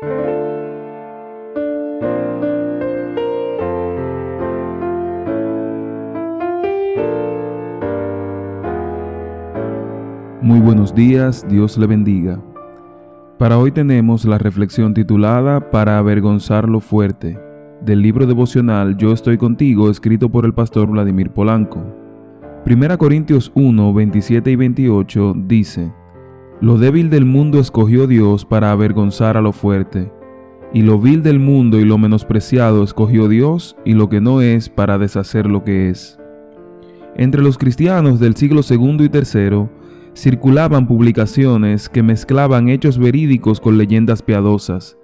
Muy buenos días, Dios le bendiga. Para hoy tenemos la reflexión titulada Para avergonzar lo fuerte, del libro devocional Yo estoy contigo, escrito por el pastor Vladimir Polanco. 1 Corintios 1, 27 y 28 dice, Lo débil del mundo escogió Dios para avergonzar a lo fuerte, y lo vil del mundo y lo menospreciado escogió Dios y lo que no es para deshacer lo que es. Entre los cristianos del siglo II y III, circulaban publicaciones que mezclaban hechos verídicos con leyendas piadosas.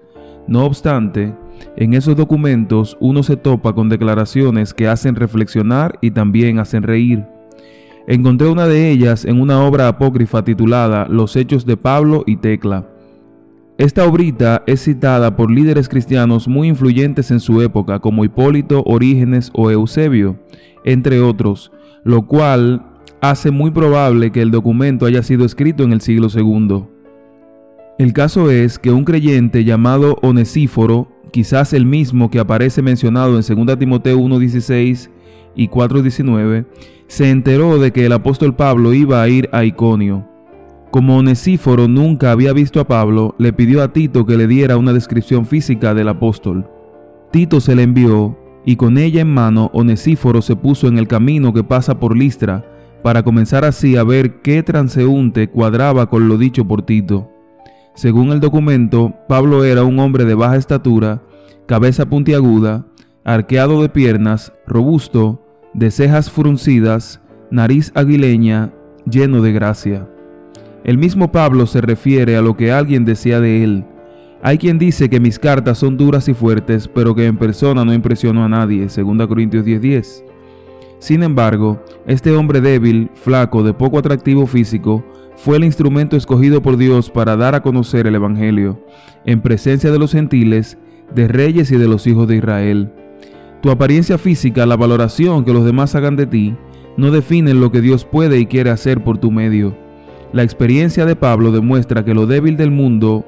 No obstante, en esos documentos uno se topa con declaraciones que hacen reflexionar y también hacen reír. Encontré una de ellas en una obra apócrifa titulada Los Hechos de Pablo y Tecla. Esta obrita es citada por líderes cristianos muy influyentes en su época como Hipólito, Orígenes o Eusebio, entre otros, lo cual hace muy probable que el documento haya sido escrito en el siglo II. El caso es que un creyente llamado Onesíforo, quizás el mismo que aparece mencionado en 2 Timoteo 1.16 y 4.19, se enteró de que el apóstol Pablo iba a ir a Iconio. Como Onesíforo nunca había visto a Pablo, le pidió a Tito que le diera una descripción física del apóstol. Tito se le envió, y con ella en mano Onesíforo se puso en el camino que pasa por Listra, para comenzar así a ver qué transeúnte cuadraba con lo dicho por Tito. Según el documento, Pablo era un hombre de baja estatura, cabeza puntiaguda, arqueado de piernas, robusto, de cejas fruncidas, nariz aguileña, lleno de gracia. El mismo Pablo se refiere a lo que alguien decía de él. Hay quien dice que mis cartas son duras y fuertes, pero que en persona no impresionó a nadie, 2 Corintios 10:10. Sin embargo, este hombre débil, flaco, de poco atractivo físico, fue el instrumento escogido por Dios para dar a conocer el Evangelio, en presencia de los gentiles, de reyes y de los hijos de Israel. Tu apariencia física, la valoración que los demás hagan de ti, no definen lo que Dios puede y quiere hacer por tu medio. La experiencia de Pablo demuestra que lo débil del mundo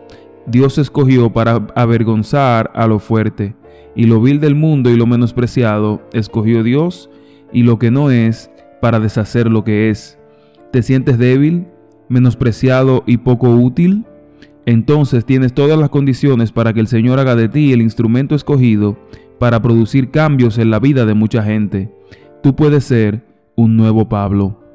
Dios escogió para avergonzar a lo fuerte, y lo vil del mundo y lo menospreciado escogió Dios y lo que no es para deshacer lo que es. ¿Te sientes débil, menospreciado y poco útil? Entonces tienes todas las condiciones para que el Señor haga de ti el instrumento escogido para producir cambios en la vida de mucha gente. Tú puedes ser un nuevo Pablo.